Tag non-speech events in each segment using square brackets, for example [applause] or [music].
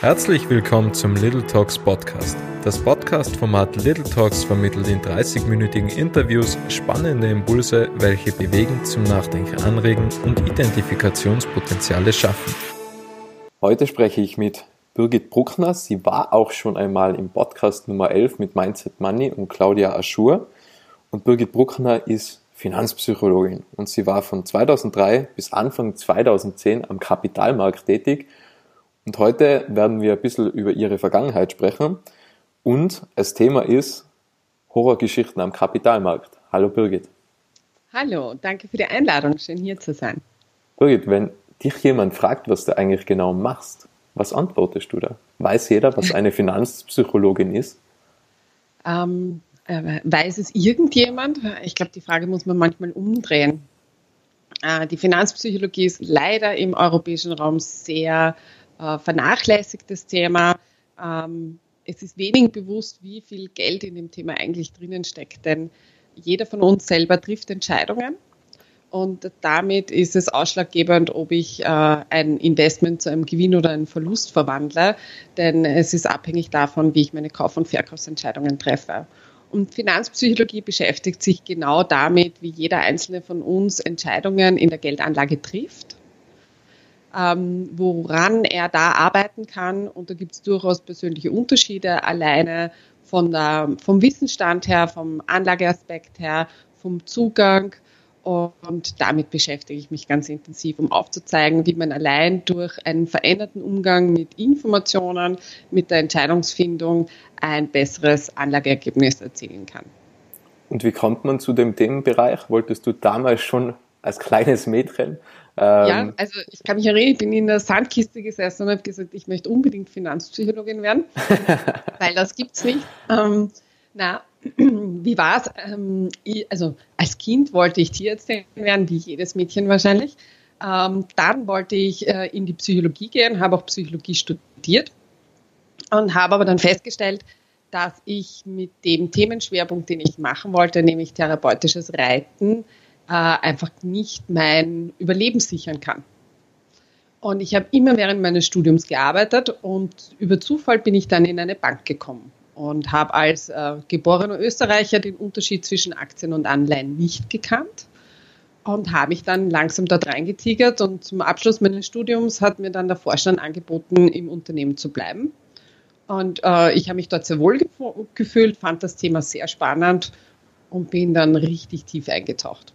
Herzlich willkommen zum Little Talks Podcast. Das Podcast-Format Little Talks vermittelt in 30-minütigen Interviews spannende Impulse, welche bewegen, zum Nachdenken anregen und Identifikationspotenziale schaffen. Heute spreche ich mit Birgit Bruckner. Sie war auch schon einmal im Podcast Nummer 11 mit Mindset Money und Claudia Aschur. Und Birgit Bruckner ist Finanzpsychologin und sie war von 2003 bis Anfang 2010 am Kapitalmarkt tätig und heute werden wir ein bisschen über ihre Vergangenheit sprechen. Und das Thema ist Horrorgeschichten am Kapitalmarkt. Hallo Birgit. Hallo, danke für die Einladung. Schön hier zu sein. Birgit, wenn dich jemand fragt, was du eigentlich genau machst, was antwortest du da? Weiß jeder, was eine [laughs] Finanzpsychologin ist? Ähm, äh, weiß es irgendjemand? Ich glaube, die Frage muss man manchmal umdrehen. Äh, die Finanzpsychologie ist leider im europäischen Raum sehr äh, vernachlässigtes Thema. Ähm, es ist wenig bewusst, wie viel Geld in dem Thema eigentlich drinnen steckt, denn jeder von uns selber trifft Entscheidungen und damit ist es ausschlaggebend, ob ich äh, ein Investment zu einem Gewinn oder einem Verlust verwandle, denn es ist abhängig davon, wie ich meine Kauf- und Verkaufsentscheidungen treffe. Und Finanzpsychologie beschäftigt sich genau damit, wie jeder einzelne von uns Entscheidungen in der Geldanlage trifft ähm, woran er da arbeiten kann. Und da gibt es durchaus persönliche Unterschiede, alleine von der, vom Wissensstand her, vom Anlageaspekt her, vom Zugang. Und damit beschäftige ich mich ganz intensiv, um aufzuzeigen, wie man allein durch einen veränderten Umgang mit Informationen, mit der Entscheidungsfindung ein besseres Anlageergebnis erzielen kann. Und wie kommt man zu dem Themenbereich? Wolltest du damals schon als kleines Mädchen ähm, ja, also ich kann mich erinnern, ich bin in der Sandkiste gesessen und habe gesagt, ich möchte unbedingt Finanzpsychologin werden, [laughs] weil das gibt es nicht. Ähm, na, [clears throat] wie war es? Ähm, also als Kind wollte ich Tierärztin werden, wie jedes Mädchen wahrscheinlich. Ähm, dann wollte ich äh, in die Psychologie gehen, habe auch Psychologie studiert und habe aber dann festgestellt, dass ich mit dem Themenschwerpunkt, den ich machen wollte, nämlich therapeutisches Reiten, äh, einfach nicht mein Überleben sichern kann. Und ich habe immer während meines Studiums gearbeitet und über Zufall bin ich dann in eine Bank gekommen und habe als äh, geborener Österreicher den Unterschied zwischen Aktien und Anleihen nicht gekannt und habe mich dann langsam dort reingetigert und zum Abschluss meines Studiums hat mir dann der Vorstand angeboten, im Unternehmen zu bleiben. Und äh, ich habe mich dort sehr wohl gefühlt, fand das Thema sehr spannend und bin dann richtig tief eingetaucht.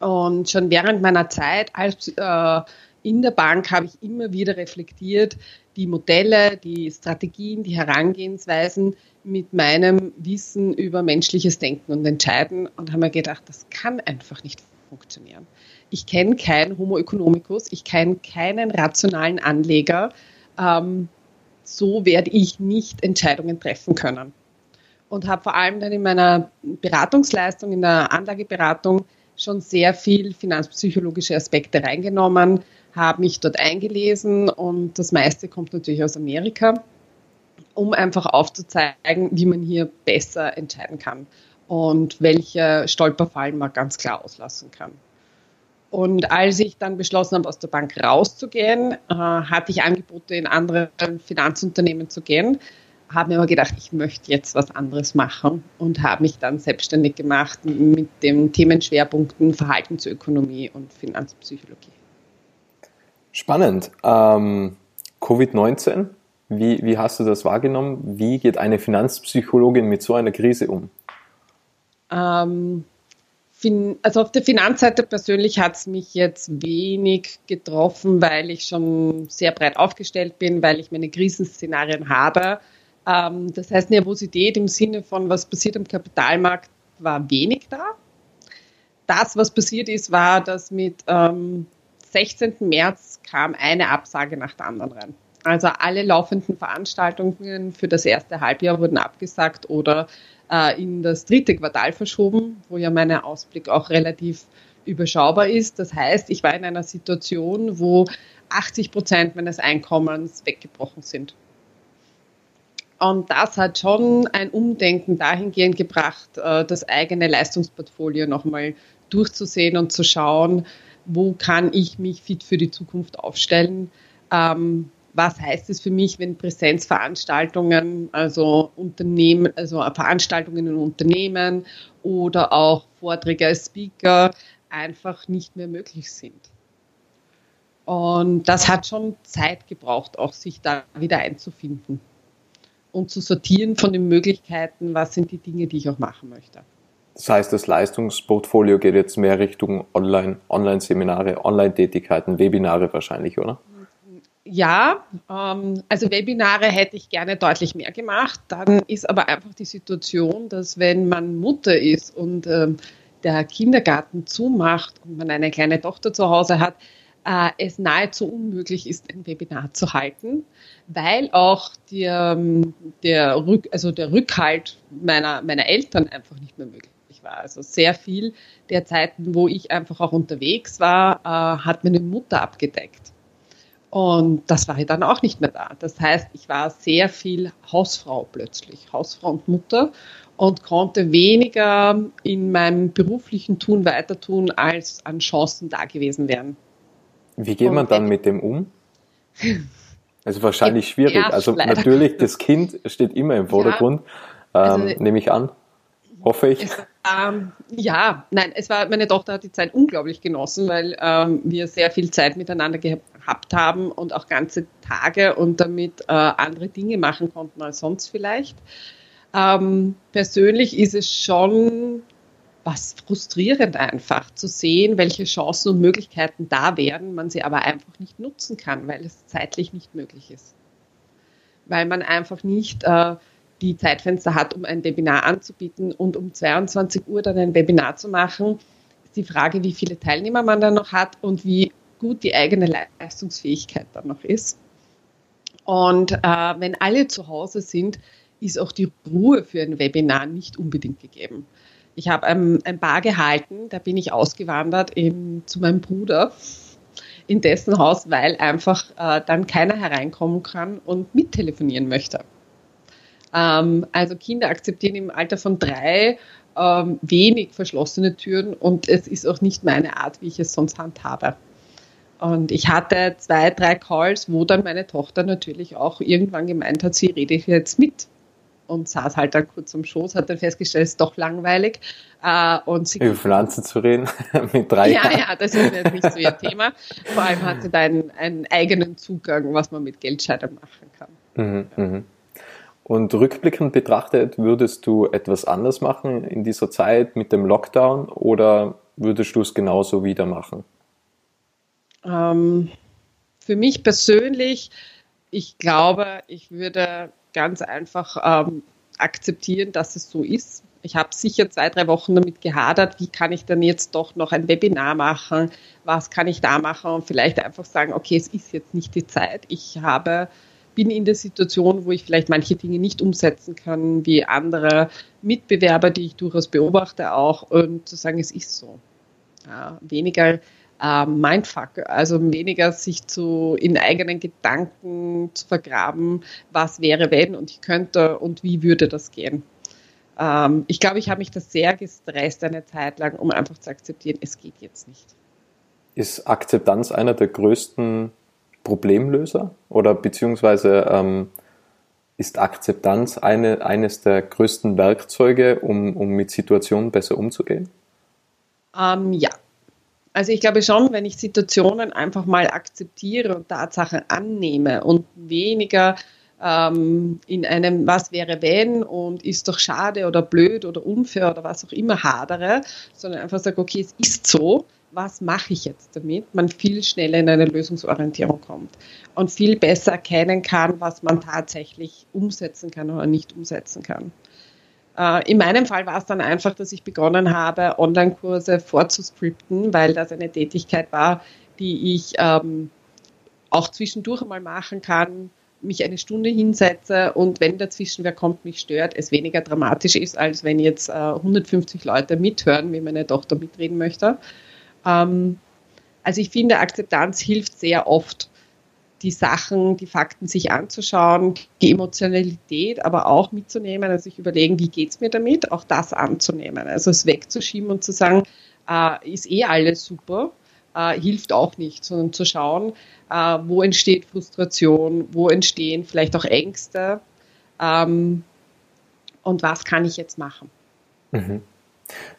Und schon während meiner Zeit als, äh, in der Bank habe ich immer wieder reflektiert, die Modelle, die Strategien, die Herangehensweisen mit meinem Wissen über menschliches Denken und Entscheiden und habe mir gedacht, das kann einfach nicht funktionieren. Ich kenne keinen Homo economicus, ich kenne keinen rationalen Anleger. Ähm, so werde ich nicht Entscheidungen treffen können. Und habe vor allem dann in meiner Beratungsleistung, in der Anlageberatung, schon sehr viel finanzpsychologische Aspekte reingenommen, habe mich dort eingelesen und das meiste kommt natürlich aus Amerika, um einfach aufzuzeigen, wie man hier besser entscheiden kann und welche Stolperfallen man ganz klar auslassen kann. Und als ich dann beschlossen habe, aus der Bank rauszugehen, äh, hatte ich Angebote in andere Finanzunternehmen zu gehen, habe mir aber gedacht, ich möchte jetzt was anderes machen und habe mich dann selbstständig gemacht mit den Themenschwerpunkten Verhaltensökonomie und Finanzpsychologie. Spannend. Ähm, Covid-19, wie, wie hast du das wahrgenommen? Wie geht eine Finanzpsychologin mit so einer Krise um? Ähm, also auf der Finanzseite persönlich hat es mich jetzt wenig getroffen, weil ich schon sehr breit aufgestellt bin, weil ich meine Krisenszenarien habe das heißt, Nervosität im Sinne von, was passiert am Kapitalmarkt, war wenig da. Das, was passiert ist, war, dass mit ähm, 16. März kam eine Absage nach der anderen rein. Also alle laufenden Veranstaltungen für das erste Halbjahr wurden abgesagt oder äh, in das dritte Quartal verschoben, wo ja mein Ausblick auch relativ überschaubar ist. Das heißt, ich war in einer Situation, wo 80 Prozent meines Einkommens weggebrochen sind. Und das hat schon ein Umdenken dahingehend gebracht, äh, das eigene Leistungsportfolio nochmal durchzusehen und zu schauen, wo kann ich mich fit für die Zukunft aufstellen. Ähm, was heißt es für mich, wenn Präsenzveranstaltungen, also Unternehmen, also Veranstaltungen in Unternehmen oder auch Vorträge als Speaker einfach nicht mehr möglich sind. Und das hat schon Zeit gebraucht, auch sich da wieder einzufinden und zu sortieren von den Möglichkeiten, was sind die Dinge, die ich auch machen möchte. Das heißt, das Leistungsportfolio geht jetzt mehr Richtung Online, Online-Seminare, Online-Tätigkeiten, Webinare wahrscheinlich, oder? Ja, ähm, also Webinare hätte ich gerne deutlich mehr gemacht. Dann ist aber einfach die Situation, dass wenn man Mutter ist und ähm, der Kindergarten zumacht und man eine kleine Tochter zu Hause hat, äh, es nahezu unmöglich ist, ein Webinar zu halten, weil auch der, ähm, der, Rück, also der Rückhalt meiner, meiner Eltern einfach nicht mehr möglich war. Also sehr viel der Zeiten, wo ich einfach auch unterwegs war, äh, hat meine Mutter abgedeckt. Und das war ich dann auch nicht mehr da. Das heißt, ich war sehr viel Hausfrau plötzlich, Hausfrau und Mutter und konnte weniger in meinem beruflichen Tun weiter tun, als an Chancen da gewesen wären. Wie geht man dann mit dem um? Also wahrscheinlich schwierig. Also natürlich, das Kind steht immer im Vordergrund, ja, also, ähm, nehme ich an. Hoffe ich. Es, ähm, ja, nein, es war, meine Tochter hat die Zeit unglaublich genossen, weil ähm, wir sehr viel Zeit miteinander gehabt haben und auch ganze Tage und damit äh, andere Dinge machen konnten als sonst vielleicht. Ähm, persönlich ist es schon was frustrierend einfach zu sehen, welche Chancen und Möglichkeiten da wären, man sie aber einfach nicht nutzen kann, weil es zeitlich nicht möglich ist. Weil man einfach nicht äh, die Zeitfenster hat, um ein Webinar anzubieten und um 22 Uhr dann ein Webinar zu machen, ist die Frage, wie viele Teilnehmer man dann noch hat und wie gut die eigene Leistungsfähigkeit dann noch ist. Und äh, wenn alle zu Hause sind, ist auch die Ruhe für ein Webinar nicht unbedingt gegeben. Ich habe ein, ein Bar gehalten, da bin ich ausgewandert eben zu meinem Bruder in dessen Haus, weil einfach äh, dann keiner hereinkommen kann und mittelefonieren möchte. Ähm, also Kinder akzeptieren im Alter von drei ähm, wenig verschlossene Türen und es ist auch nicht meine Art, wie ich es sonst handhabe. Und ich hatte zwei, drei Calls, wo dann meine Tochter natürlich auch irgendwann gemeint hat, sie rede jetzt mit. Und saß halt dann kurz am Schoß, hat dann festgestellt, es ist doch langweilig. Äh, und sie Über Pflanzen zu reden [laughs] mit drei Ja, ja, das ist jetzt nicht so ihr Thema. Vor allem hat sie da einen, einen eigenen Zugang, was man mit Geldscheinen machen kann. Mhm, mh. Und rückblickend betrachtet, würdest du etwas anders machen in dieser Zeit mit dem Lockdown oder würdest du es genauso wieder machen? Ähm, für mich persönlich, ich glaube, ich würde ganz einfach ähm, akzeptieren, dass es so ist. Ich habe sicher zwei, drei Wochen damit gehadert, wie kann ich dann jetzt doch noch ein Webinar machen, was kann ich da machen und vielleicht einfach sagen, okay, es ist jetzt nicht die Zeit. Ich habe bin in der Situation, wo ich vielleicht manche Dinge nicht umsetzen kann, wie andere Mitbewerber, die ich durchaus beobachte auch, und zu sagen, es ist so. Ja, weniger äh, Mindfuck, also weniger sich zu in eigenen Gedanken zu vergraben, was wäre wenn und ich könnte und wie würde das gehen. Ähm, ich glaube, ich habe mich da sehr gestresst eine Zeit lang, um einfach zu akzeptieren, es geht jetzt nicht. Ist Akzeptanz einer der größten Problemlöser oder beziehungsweise ähm, ist Akzeptanz eine, eines der größten Werkzeuge, um, um mit Situationen besser umzugehen? Ähm, ja. Also ich glaube schon, wenn ich Situationen einfach mal akzeptiere und Tatsachen annehme und weniger ähm, in einem Was wäre wenn und ist doch schade oder blöd oder unfair oder was auch immer hadere, sondern einfach sage, okay, es ist so, was mache ich jetzt damit, man viel schneller in eine Lösungsorientierung kommt und viel besser erkennen kann, was man tatsächlich umsetzen kann oder nicht umsetzen kann. Äh, in meinem Fall war es dann einfach, dass ich begonnen habe, Online-Kurse vorzuscripten, weil das eine Tätigkeit war, die ich ähm, auch zwischendurch einmal machen kann, mich eine Stunde hinsetze und wenn dazwischen wer kommt, mich stört, es weniger dramatisch ist, als wenn jetzt äh, 150 Leute mithören, wie meine Tochter mitreden möchte. Ähm, also ich finde, Akzeptanz hilft sehr oft, die Sachen, die Fakten sich anzuschauen, die Emotionalität aber auch mitzunehmen, also sich überlegen, wie geht es mir damit, auch das anzunehmen. Also es wegzuschieben und zu sagen, äh, ist eh alles super, äh, hilft auch nicht, sondern zu schauen, äh, wo entsteht Frustration, wo entstehen vielleicht auch Ängste ähm, und was kann ich jetzt machen. Mhm.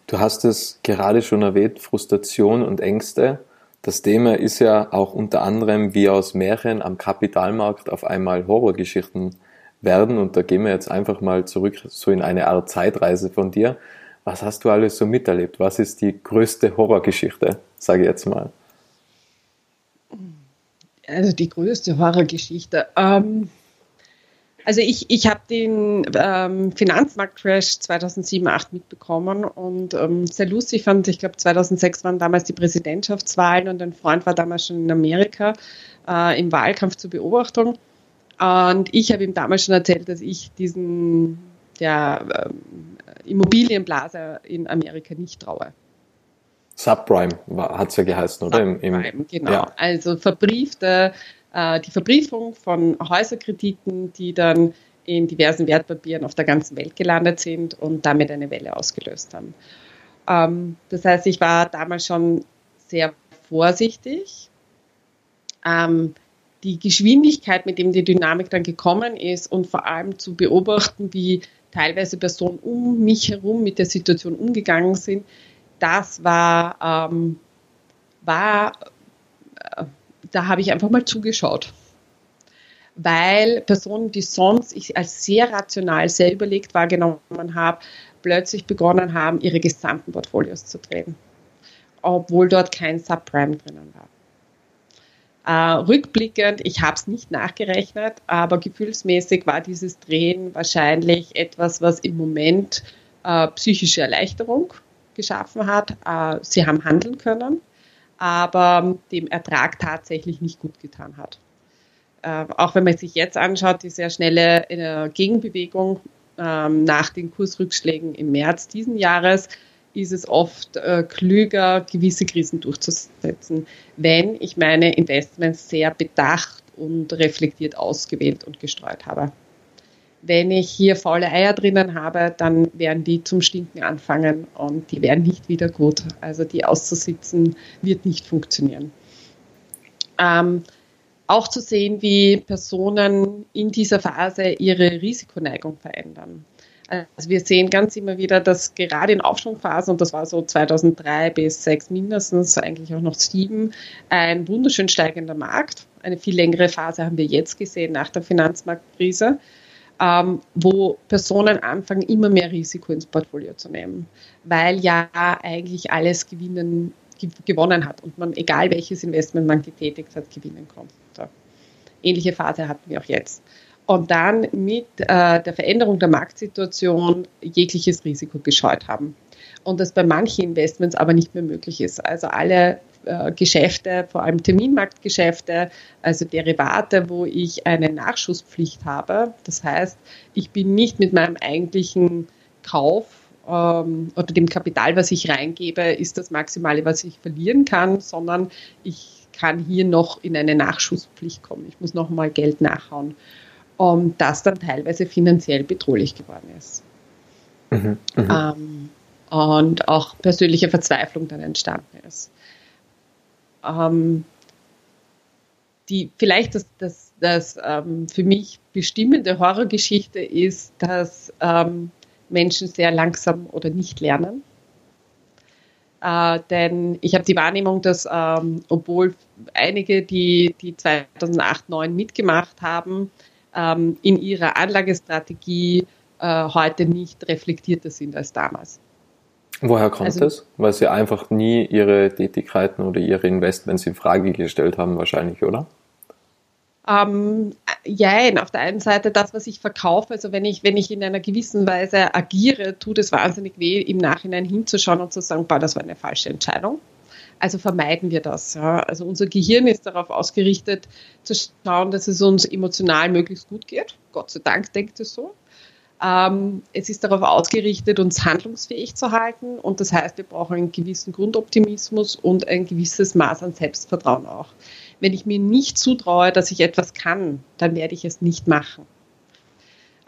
Du hast es gerade schon erwähnt, Frustration und Ängste. Das Thema ist ja auch unter anderem, wie aus Märchen am Kapitalmarkt auf einmal Horrorgeschichten werden. Und da gehen wir jetzt einfach mal zurück, so in eine Art Zeitreise von dir. Was hast du alles so miterlebt? Was ist die größte Horrorgeschichte, sage ich jetzt mal? Also die größte Horrorgeschichte. Ähm, also ich, ich habe den ähm, Finanzmarktcrash 2007, 2008 mitbekommen und ähm, sehr lustig fand, ich glaube 2006 waren damals die Präsidentschaftswahlen und ein Freund war damals schon in Amerika äh, im Wahlkampf zur Beobachtung. Und ich habe ihm damals schon erzählt, dass ich diesen der ähm, Immobilienblase in Amerika nicht traue. Subprime hat es ja geheißen, oder? Subprime, Im, im, genau. Ja. Also verbriefte, die Verbriefung von Häuserkrediten, die dann in diversen Wertpapieren auf der ganzen Welt gelandet sind und damit eine Welle ausgelöst haben. Ähm, das heißt, ich war damals schon sehr vorsichtig. Ähm, die Geschwindigkeit, mit dem die Dynamik dann gekommen ist und vor allem zu beobachten, wie teilweise Personen um mich herum mit der Situation umgegangen sind, das war, ähm, war äh, da habe ich einfach mal zugeschaut. Weil Personen, die sonst ich als sehr rational, sehr überlegt wahrgenommen habe, plötzlich begonnen haben, ihre gesamten Portfolios zu drehen. Obwohl dort kein Subprime drinnen war. Äh, rückblickend, ich habe es nicht nachgerechnet, aber gefühlsmäßig war dieses Drehen wahrscheinlich etwas, was im Moment äh, psychische Erleichterung geschaffen hat. Äh, sie haben handeln können, aber dem Ertrag tatsächlich nicht gut getan hat. Äh, auch wenn man sich jetzt anschaut, die sehr schnelle äh, Gegenbewegung ähm, nach den Kursrückschlägen im März diesen Jahres, ist es oft äh, klüger, gewisse Krisen durchzusetzen, wenn ich meine Investments sehr bedacht und reflektiert ausgewählt und gestreut habe. Wenn ich hier faule Eier drinnen habe, dann werden die zum Stinken anfangen und die werden nicht wieder gut. Also die auszusitzen wird nicht funktionieren. Ähm, auch zu sehen, wie Personen in dieser Phase ihre Risikoneigung verändern. Also wir sehen ganz immer wieder, dass gerade in Aufschwungphasen, und das war so 2003 bis 2006 mindestens, eigentlich auch noch 2007, ein wunderschön steigender Markt. Eine viel längere Phase haben wir jetzt gesehen nach der Finanzmarktkrise, ähm, wo Personen anfangen, immer mehr Risiko ins Portfolio zu nehmen, weil ja eigentlich alles gewinnen, gewonnen hat und man, egal welches Investment man getätigt hat, gewinnen konnte. Ähnliche Phase hatten wir auch jetzt und dann mit äh, der Veränderung der Marktsituation jegliches Risiko gescheut haben. Und das bei manchen Investments aber nicht mehr möglich ist. Also alle äh, Geschäfte, vor allem Terminmarktgeschäfte, also Derivate, wo ich eine Nachschusspflicht habe. Das heißt, ich bin nicht mit meinem eigentlichen Kauf ähm, oder dem Kapital, was ich reingebe, ist das Maximale, was ich verlieren kann, sondern ich kann hier noch in eine Nachschusspflicht kommen. Ich muss noch mal Geld nachhauen um, das dann teilweise finanziell bedrohlich geworden ist. Mhm, mh. ähm, und auch persönliche Verzweiflung dann entstanden ist. Ähm, die, vielleicht das, das, das ähm, für mich bestimmende Horrorgeschichte ist, dass ähm, Menschen sehr langsam oder nicht lernen. Äh, denn ich habe die Wahrnehmung, dass ähm, obwohl einige, die, die 2008, 2009 mitgemacht haben, ähm, in ihrer Anlagestrategie äh, heute nicht reflektierter sind als damals. Woher kommt also, das? Weil sie einfach nie ihre Tätigkeiten oder ihre Investments in Frage gestellt haben, wahrscheinlich, oder? Ähm, jein, auf der einen Seite das, was ich verkaufe, also wenn ich, wenn ich in einer gewissen Weise agiere, tut es wahnsinnig weh, im Nachhinein hinzuschauen und zu sagen, boah, das war eine falsche Entscheidung. Also vermeiden wir das. Ja. Also unser Gehirn ist darauf ausgerichtet, zu schauen, dass es uns emotional möglichst gut geht. Gott sei Dank denkt es so. Ähm, es ist darauf ausgerichtet, uns handlungsfähig zu halten. Und das heißt, wir brauchen einen gewissen Grundoptimismus und ein gewisses Maß an Selbstvertrauen auch. Wenn ich mir nicht zutraue, dass ich etwas kann, dann werde ich es nicht machen.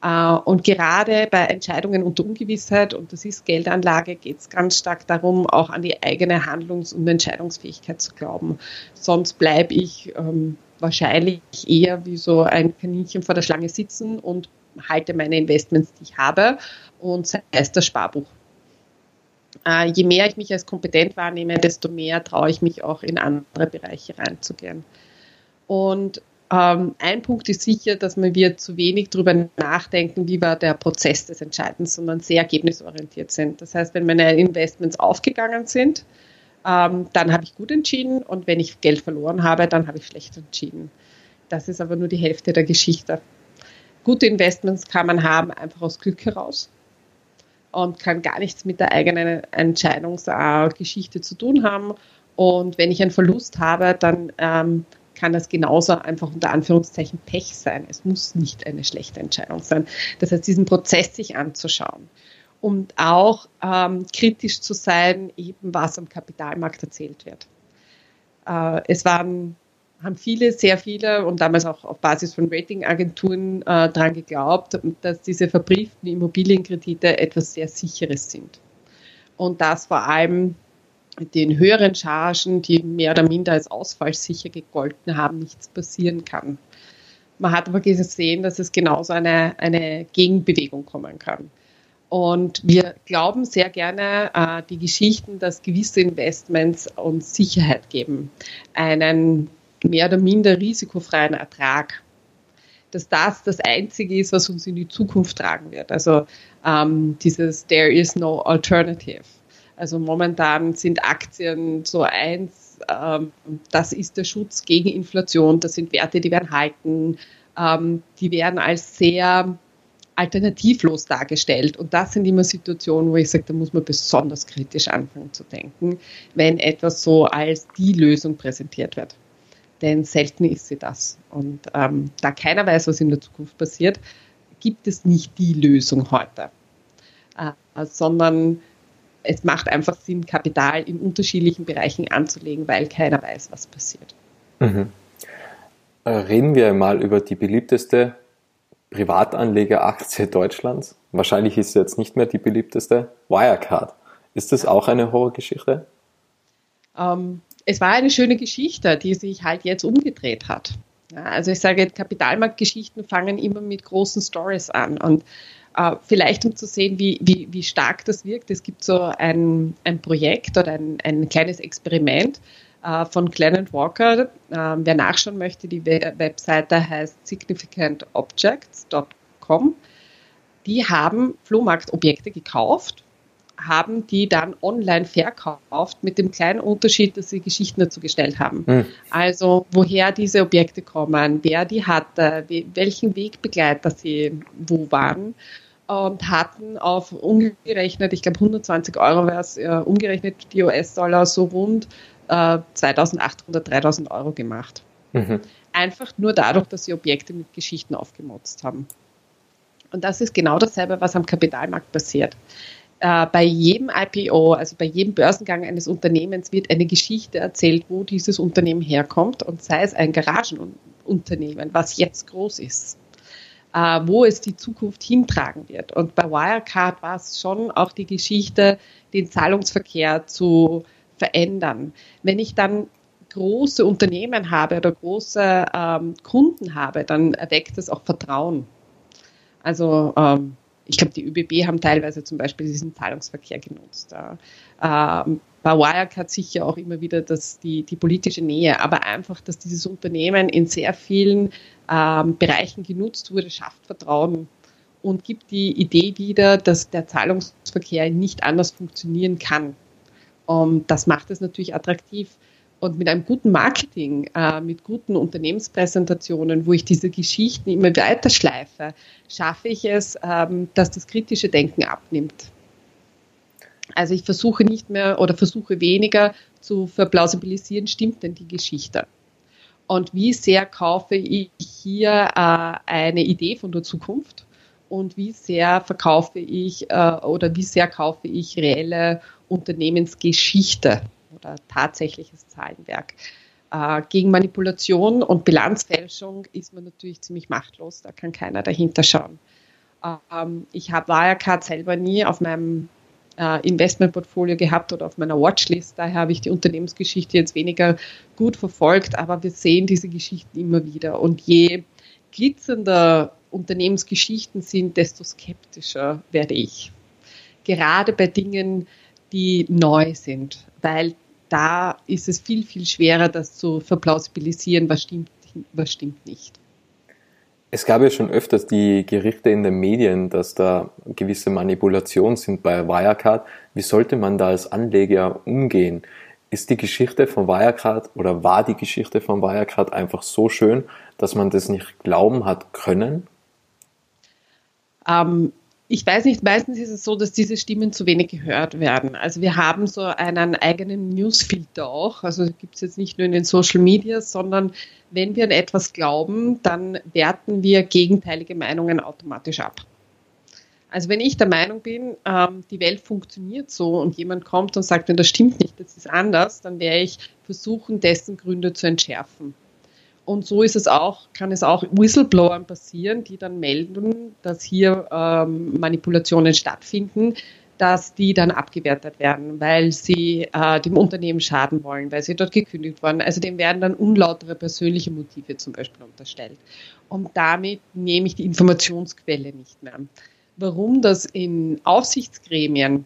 Äh, und gerade bei Entscheidungen unter Ungewissheit, und das ist Geldanlage, geht es ganz stark darum, auch an die eigene Handlungs- und Entscheidungsfähigkeit zu glauben. Sonst bleibe ich ähm, wahrscheinlich eher wie so ein Kaninchen vor der Schlange sitzen und halte meine Investments, die ich habe, und sei es das Sparbuch. Äh, je mehr ich mich als kompetent wahrnehme, desto mehr traue ich mich auch in andere Bereiche reinzugehen. Und ähm, ein Punkt ist sicher, dass wir zu wenig darüber nachdenken, wie war der Prozess des Entscheidens, sondern sehr ergebnisorientiert sind. Das heißt, wenn meine Investments aufgegangen sind, ähm, dann habe ich gut entschieden und wenn ich Geld verloren habe, dann habe ich schlecht entschieden. Das ist aber nur die Hälfte der Geschichte. Gute Investments kann man haben einfach aus Glück heraus und kann gar nichts mit der eigenen Entscheidungsgeschichte zu tun haben. Und wenn ich einen Verlust habe, dann ähm, kann das genauso einfach unter Anführungszeichen Pech sein. Es muss nicht eine schlechte Entscheidung sein. Das heißt, diesen Prozess sich anzuschauen und auch ähm, kritisch zu sein, eben was am Kapitalmarkt erzählt wird. Äh, es waren haben viele, sehr viele und damals auch auf Basis von Ratingagenturen äh, daran geglaubt, dass diese verbrieften Immobilienkredite etwas sehr Sicheres sind. Und dass vor allem den höheren Chargen, die mehr oder minder als ausfallsicher gegolten haben, nichts passieren kann. Man hat aber gesehen, dass es genauso eine, eine Gegenbewegung kommen kann. Und wir glauben sehr gerne äh, die Geschichten, dass gewisse Investments uns Sicherheit geben. Einen mehr oder minder risikofreien Ertrag. Dass das das Einzige ist, was uns in die Zukunft tragen wird. Also ähm, dieses There is no alternative. Also momentan sind Aktien so eins, ähm, das ist der Schutz gegen Inflation, das sind Werte, die werden halten, ähm, die werden als sehr alternativlos dargestellt. Und das sind immer Situationen, wo ich sage, da muss man besonders kritisch anfangen zu denken, wenn etwas so als die Lösung präsentiert wird denn selten ist sie das. Und ähm, da keiner weiß, was in der Zukunft passiert, gibt es nicht die Lösung heute, äh, sondern es macht einfach Sinn, Kapital in unterschiedlichen Bereichen anzulegen, weil keiner weiß, was passiert. Mhm. Äh, reden wir mal über die beliebteste Privatanlegeraktie Deutschlands. Wahrscheinlich ist sie jetzt nicht mehr die beliebteste Wirecard. Ist das auch eine Horrorgeschichte? Ähm, es war eine schöne Geschichte, die sich halt jetzt umgedreht hat. Ja, also ich sage, Kapitalmarktgeschichten fangen immer mit großen Stories an und äh, vielleicht um zu sehen, wie, wie, wie stark das wirkt. Es gibt so ein, ein Projekt oder ein, ein kleines Experiment äh, von Glenn Walker. Äh, wer nachschauen möchte, die Webseite heißt significantobjects.com. Die haben Flohmarktobjekte gekauft haben die dann online verkauft mit dem kleinen Unterschied, dass sie Geschichten dazu gestellt haben. Mhm. Also woher diese Objekte kommen, wer die hatte, welchen Wegbegleiter sie wo waren und hatten auf umgerechnet, ich glaube 120 Euro wäre es, äh, umgerechnet die US-Dollar so rund äh, 2800, 3000 Euro gemacht. Mhm. Einfach nur dadurch, dass sie Objekte mit Geschichten aufgemotzt haben. Und das ist genau dasselbe, was am Kapitalmarkt passiert äh, bei jedem IPO, also bei jedem Börsengang eines Unternehmens, wird eine Geschichte erzählt, wo dieses Unternehmen herkommt und sei es ein Garagenunternehmen, was jetzt groß ist. Äh, wo es die Zukunft hintragen wird. Und bei Wirecard war es schon auch die Geschichte, den Zahlungsverkehr zu verändern. Wenn ich dann große Unternehmen habe oder große ähm, Kunden habe, dann erweckt das auch Vertrauen. Also ähm, ich glaube, die ÖBB haben teilweise zum Beispiel diesen Zahlungsverkehr genutzt. Ähm, bei Wirecard sicher auch immer wieder das, die, die politische Nähe, aber einfach, dass dieses Unternehmen in sehr vielen ähm, Bereichen genutzt wurde, schafft Vertrauen und gibt die Idee wieder, dass der Zahlungsverkehr nicht anders funktionieren kann. Und das macht es natürlich attraktiv. Und mit einem guten Marketing, äh, mit guten Unternehmenspräsentationen, wo ich diese Geschichten immer weiter schleife, schaffe ich es, ähm, dass das kritische Denken abnimmt. Also ich versuche nicht mehr oder versuche weniger zu verplausibilisieren, stimmt denn die Geschichte? Und wie sehr kaufe ich hier äh, eine Idee von der Zukunft? Und wie sehr verkaufe ich äh, oder wie sehr kaufe ich reelle Unternehmensgeschichte? Oder tatsächliches Zahlenwerk. Äh, gegen Manipulation und Bilanzfälschung ist man natürlich ziemlich machtlos, da kann keiner dahinter schauen. Ähm, ich habe Wirecard selber nie auf meinem äh, Investmentportfolio gehabt oder auf meiner Watchlist. Daher habe ich die Unternehmensgeschichte jetzt weniger gut verfolgt, aber wir sehen diese Geschichten immer wieder. Und je glitzernder Unternehmensgeschichten sind, desto skeptischer werde ich. Gerade bei Dingen, die neu sind, weil da ist es viel, viel schwerer, das zu verplausibilisieren, was stimmt, was stimmt nicht. Es gab ja schon öfters die Gerichte in den Medien, dass da gewisse Manipulationen sind bei Wirecard. Wie sollte man da als Anleger umgehen? Ist die Geschichte von Wirecard oder war die Geschichte von Wirecard einfach so schön, dass man das nicht glauben hat können? Ähm, ich weiß nicht, meistens ist es so, dass diese Stimmen zu wenig gehört werden. Also wir haben so einen eigenen Newsfilter auch. Also gibt es jetzt nicht nur in den Social Media, sondern wenn wir an etwas glauben, dann werten wir gegenteilige Meinungen automatisch ab. Also wenn ich der Meinung bin, ähm, die Welt funktioniert so und jemand kommt und sagt, das stimmt nicht, das ist anders, dann werde ich versuchen, dessen Gründe zu entschärfen. Und so ist es auch, kann es auch Whistleblowern passieren, die dann melden, dass hier ähm, Manipulationen stattfinden, dass die dann abgewertet werden, weil sie äh, dem Unternehmen schaden wollen, weil sie dort gekündigt wurden. Also dem werden dann unlautere persönliche Motive zum Beispiel unterstellt. Und damit nehme ich die Informationsquelle nicht mehr. Warum das in Aufsichtsgremien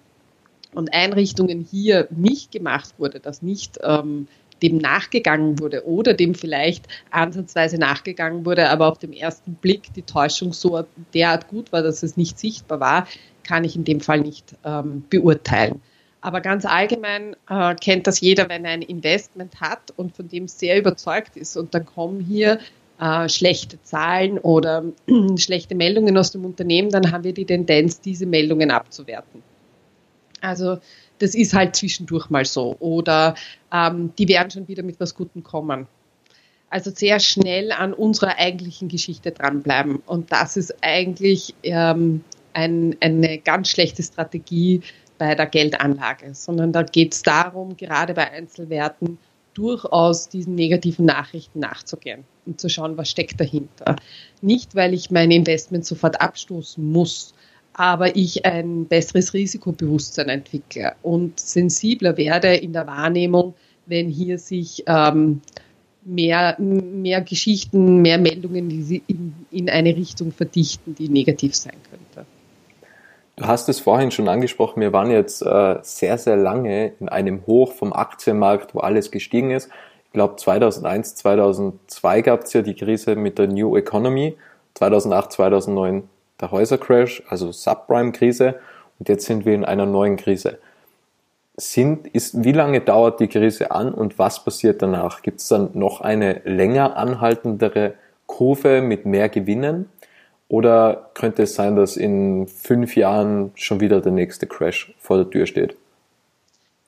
und Einrichtungen hier nicht gemacht wurde, dass nicht ähm, dem nachgegangen wurde oder dem vielleicht ansatzweise nachgegangen wurde, aber auf dem ersten Blick die Täuschung so derart gut war, dass es nicht sichtbar war, kann ich in dem Fall nicht ähm, beurteilen. Aber ganz allgemein äh, kennt das jeder, wenn er ein Investment hat und von dem sehr überzeugt ist und dann kommen hier äh, schlechte Zahlen oder [clears throat] schlechte Meldungen aus dem Unternehmen, dann haben wir die Tendenz, diese Meldungen abzuwerten. Also das ist halt zwischendurch mal so. Oder ähm, die werden schon wieder mit was Gutem kommen. Also sehr schnell an unserer eigentlichen Geschichte dranbleiben. Und das ist eigentlich ähm, ein, eine ganz schlechte Strategie bei der Geldanlage, sondern da geht es darum, gerade bei Einzelwerten durchaus diesen negativen Nachrichten nachzugehen und zu schauen, was steckt dahinter. Nicht, weil ich mein Investment sofort abstoßen muss, aber ich ein besseres Risikobewusstsein entwickle und sensibler werde in der Wahrnehmung, wenn hier sich ähm, mehr, mehr Geschichten, mehr Meldungen in, in eine Richtung verdichten, die negativ sein könnte. Du hast es vorhin schon angesprochen, wir waren jetzt äh, sehr, sehr lange in einem Hoch vom Aktienmarkt, wo alles gestiegen ist. Ich glaube 2001, 2002 gab es ja die Krise mit der New Economy, 2008, 2009 der Häusercrash, also Subprime-Krise und jetzt sind wir in einer neuen Krise. Sind, ist, wie lange dauert die Krise an und was passiert danach? Gibt es dann noch eine länger anhaltendere Kurve mit mehr Gewinnen? Oder könnte es sein, dass in fünf Jahren schon wieder der nächste Crash vor der Tür steht?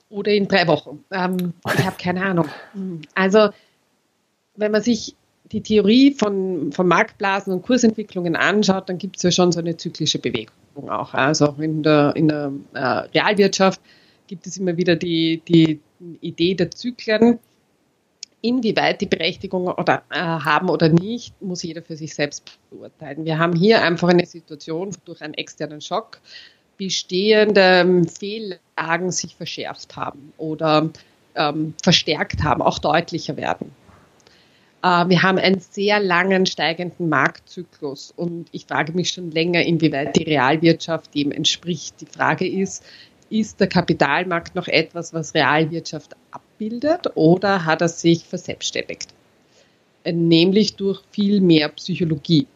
Oder in drei Wochen. Ähm, ich habe keine Ahnung. Also, wenn man sich die Theorie von, von Marktblasen und Kursentwicklungen anschaut, dann gibt es ja schon so eine zyklische Bewegung auch. Also auch in der, in der äh, Realwirtschaft gibt es immer wieder die, die Idee der Zyklen. Inwieweit die Berechtigung oder, äh, haben oder nicht, muss jeder für sich selbst beurteilen. Wir haben hier einfach eine Situation durch einen externen Schock, bestehende Fehllagen sich verschärft haben oder ähm, verstärkt haben, auch deutlicher werden. Äh, wir haben einen sehr langen steigenden Marktzyklus und ich frage mich schon länger, inwieweit die Realwirtschaft dem entspricht. Die Frage ist, ist der Kapitalmarkt noch etwas, was Realwirtschaft abbildet oder hat er sich verselbstständigt? Nämlich durch viel mehr Psychologie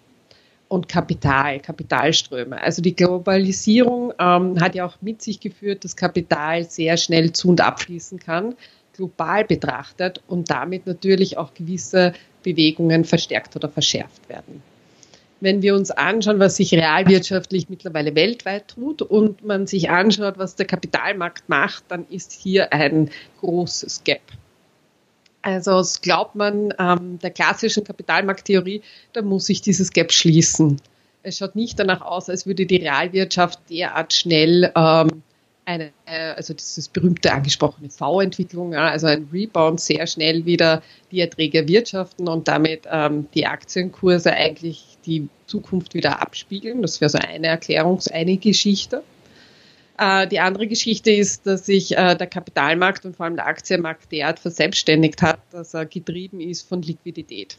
und Kapital, Kapitalströme. Also die Globalisierung ähm, hat ja auch mit sich geführt, dass Kapital sehr schnell zu und abfließen kann global betrachtet und damit natürlich auch gewisse Bewegungen verstärkt oder verschärft werden. Wenn wir uns anschauen, was sich realwirtschaftlich mittlerweile weltweit tut und man sich anschaut, was der Kapitalmarkt macht, dann ist hier ein großes Gap. Also glaubt man ähm, der klassischen Kapitalmarkttheorie, da muss sich dieses Gap schließen. Es schaut nicht danach aus, als würde die Realwirtschaft derart schnell ähm, eine, also dieses berühmte angesprochene V-Entwicklung, also ein Rebound sehr schnell wieder die Erträge erwirtschaften und damit ähm, die Aktienkurse eigentlich die Zukunft wieder abspiegeln. Das wäre so eine Erklärung, eine Geschichte. Äh, die andere Geschichte ist, dass sich äh, der Kapitalmarkt und vor allem der Aktienmarkt derart verselbstständigt hat, dass er getrieben ist von Liquidität.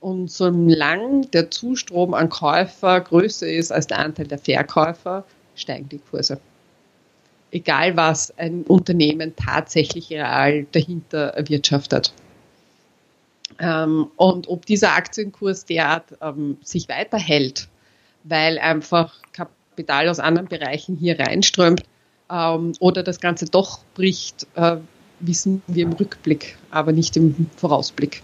Und solange der Zustrom an Käufer größer ist als der Anteil der Verkäufer, steigen die Kurse. Egal was ein Unternehmen tatsächlich real dahinter erwirtschaftet. Ähm, und ob dieser Aktienkurs derart ähm, sich weiterhält, weil einfach Kapital aus anderen Bereichen hier reinströmt ähm, oder das Ganze doch bricht, äh, wissen wir im Rückblick, aber nicht im Vorausblick.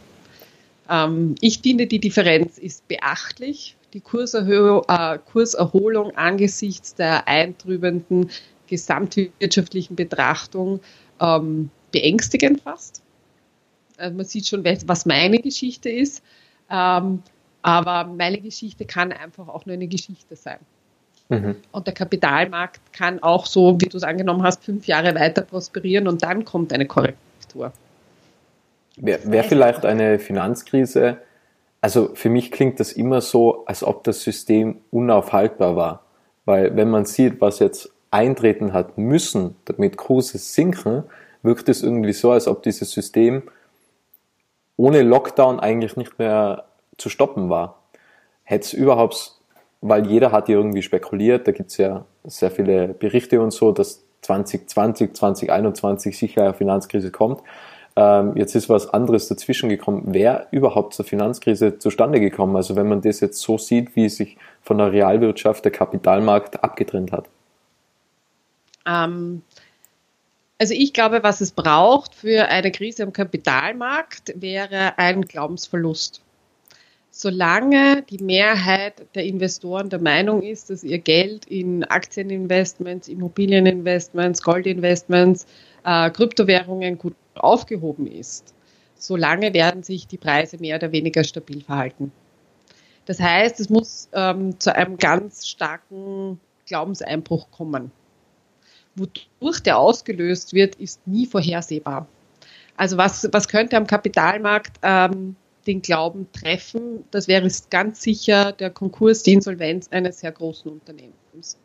Ich finde, die Differenz ist beachtlich. Die äh, Kurserholung angesichts der eintrübenden gesamtwirtschaftlichen Betrachtung ähm, beängstigend fast. Also man sieht schon, was meine Geschichte ist. Ähm, aber meine Geschichte kann einfach auch nur eine Geschichte sein. Mhm. Und der Kapitalmarkt kann auch so, wie du es angenommen hast, fünf Jahre weiter prosperieren und dann kommt eine Korrektur. Wäre wär vielleicht eine Finanzkrise, also für mich klingt das immer so, als ob das System unaufhaltbar war. Weil wenn man sieht, was jetzt eintreten hat müssen, damit Kurse sinken, wirkt es irgendwie so, als ob dieses System ohne Lockdown eigentlich nicht mehr zu stoppen war. Hätte es überhaupt, weil jeder hat ja irgendwie spekuliert, da gibt es ja sehr viele Berichte und so, dass 2020, 2021 sicher eine Finanzkrise kommt. Ähm, jetzt ist was anderes dazwischen gekommen. Wer überhaupt zur Finanzkrise zustande gekommen? Also wenn man das jetzt so sieht, wie sich von der Realwirtschaft der Kapitalmarkt abgetrennt hat. Ähm, also ich glaube, was es braucht für eine Krise am Kapitalmarkt, wäre ein Glaubensverlust. Solange die Mehrheit der Investoren der Meinung ist, dass ihr Geld in Aktieninvestments, Immobilieninvestments, Goldinvestments, äh, Kryptowährungen gut aufgehoben ist, solange werden sich die Preise mehr oder weniger stabil verhalten. Das heißt, es muss ähm, zu einem ganz starken Glaubenseinbruch kommen wodurch der ausgelöst wird, ist nie vorhersehbar. Also was, was könnte am Kapitalmarkt ähm, den Glauben treffen? Das wäre ganz sicher der Konkurs, die Insolvenz eines sehr großen Unternehmens.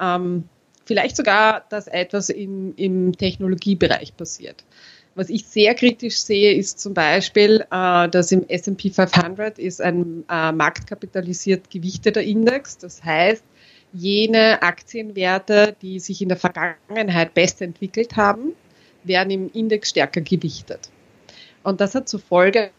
Ähm, vielleicht sogar, dass etwas im, im Technologiebereich passiert. Was ich sehr kritisch sehe, ist zum Beispiel, äh, dass im S&P 500 ist ein äh, marktkapitalisiert gewichteter Index. Das heißt, jene Aktienwerte, die sich in der Vergangenheit besser entwickelt haben, werden im Index stärker gewichtet. Und das hat zur Folge,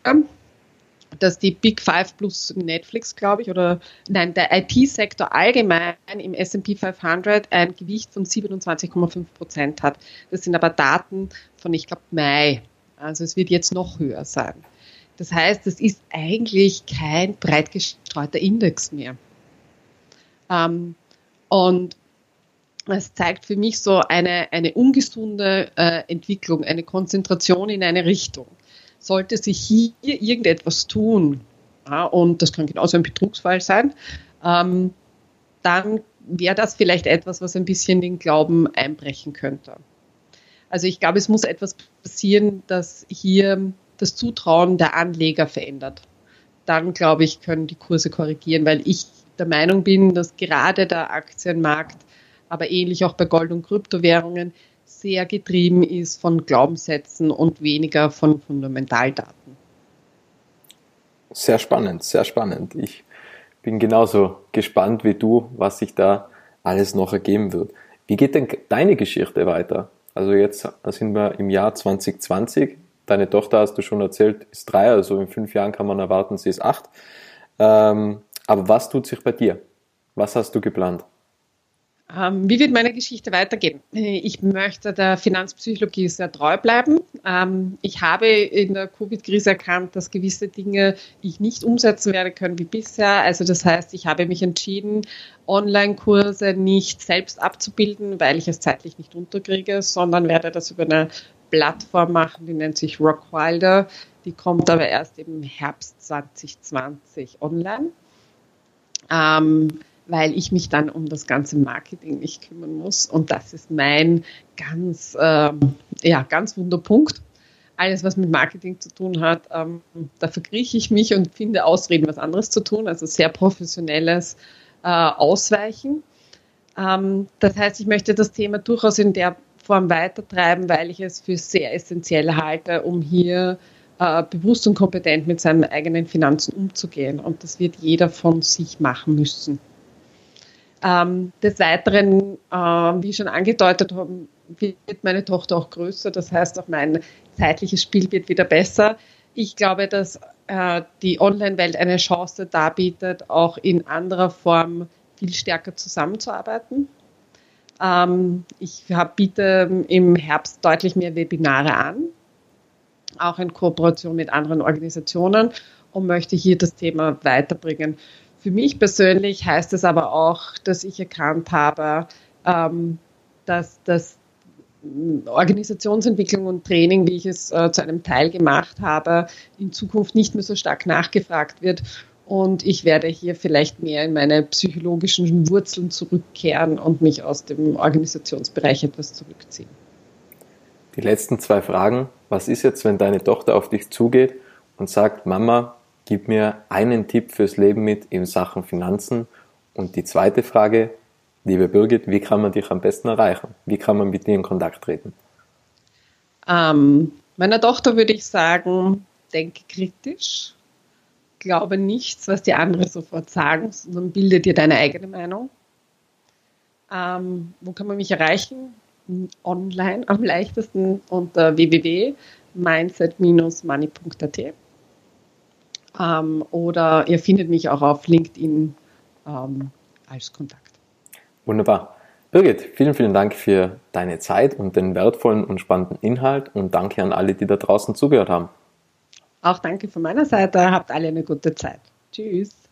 dass die Big Five plus Netflix, glaube ich, oder nein, der IT-Sektor allgemein im S&P 500 ein Gewicht von 27,5 Prozent hat. Das sind aber Daten von, ich glaube, Mai. Also es wird jetzt noch höher sein. Das heißt, es ist eigentlich kein breit gestreuter Index mehr. Ähm, und es zeigt für mich so eine, eine ungesunde äh, Entwicklung, eine Konzentration in eine Richtung. Sollte sich hier irgendetwas tun, ja, und das kann genauso ein Betrugsfall sein, ähm, dann wäre das vielleicht etwas, was ein bisschen den Glauben einbrechen könnte. Also ich glaube, es muss etwas passieren, das hier das Zutrauen der Anleger verändert. Dann, glaube ich, können die Kurse korrigieren, weil ich der Meinung bin, dass gerade der Aktienmarkt, aber ähnlich auch bei Gold- und Kryptowährungen, sehr getrieben ist von Glaubenssätzen und weniger von Fundamentaldaten. Sehr spannend, sehr spannend. Ich bin genauso gespannt wie du, was sich da alles noch ergeben wird. Wie geht denn deine Geschichte weiter? Also jetzt sind wir im Jahr 2020. Deine Tochter, hast du schon erzählt, ist drei, also in fünf Jahren kann man erwarten, sie ist acht. Ähm, aber was tut sich bei dir? Was hast du geplant? Ähm, wie wird meine Geschichte weitergehen? Ich möchte der Finanzpsychologie sehr treu bleiben. Ähm, ich habe in der Covid-Krise erkannt, dass gewisse Dinge ich nicht umsetzen werde können wie bisher. Also das heißt, ich habe mich entschieden, Online-Kurse nicht selbst abzubilden, weil ich es zeitlich nicht unterkriege, sondern werde das über eine Plattform machen, die nennt sich Rockwilder. Die kommt aber erst im Herbst 2020 online. Ähm, weil ich mich dann um das ganze Marketing nicht kümmern muss. Und das ist mein ganz, äh, ja, ganz Wunderpunkt. Alles, was mit Marketing zu tun hat, ähm, da verkrieche ich mich und finde Ausreden, was anderes zu tun. Also sehr professionelles äh, Ausweichen. Ähm, das heißt, ich möchte das Thema durchaus in der Form weitertreiben, weil ich es für sehr essentiell halte, um hier äh, bewusst und kompetent mit seinen eigenen Finanzen umzugehen. Und das wird jeder von sich machen müssen. Ähm, des Weiteren, äh, wie schon angedeutet wird meine Tochter auch größer. Das heißt, auch mein zeitliches Spiel wird wieder besser. Ich glaube, dass äh, die Online-Welt eine Chance darbietet, auch in anderer Form viel stärker zusammenzuarbeiten. Ähm, ich hab, biete im Herbst deutlich mehr Webinare an, auch in Kooperation mit anderen Organisationen und möchte hier das Thema weiterbringen. Für mich persönlich heißt es aber auch, dass ich erkannt habe, ähm, dass das Organisationsentwicklung und Training, wie ich es äh, zu einem Teil gemacht habe, in Zukunft nicht mehr so stark nachgefragt wird und ich werde hier vielleicht mehr in meine psychologischen Wurzeln zurückkehren und mich aus dem Organisationsbereich etwas zurückziehen. Die letzten zwei Fragen. Was ist jetzt, wenn deine Tochter auf dich zugeht und sagt, Mama, gib mir einen Tipp fürs Leben mit in Sachen Finanzen? Und die zweite Frage, liebe Birgit, wie kann man dich am besten erreichen? Wie kann man mit dir in Kontakt treten? Ähm, meiner Tochter würde ich sagen, denke kritisch, glaube nichts, was die anderen sofort sagen, sondern bilde dir deine eigene Meinung. Ähm, wo kann man mich erreichen? Online am leichtesten unter www.mindset-money.at ähm, oder ihr findet mich auch auf LinkedIn ähm, als Kontakt. Wunderbar. Birgit, vielen, vielen Dank für deine Zeit und den wertvollen und spannenden Inhalt und danke an alle, die da draußen zugehört haben. Auch danke von meiner Seite. Habt alle eine gute Zeit. Tschüss.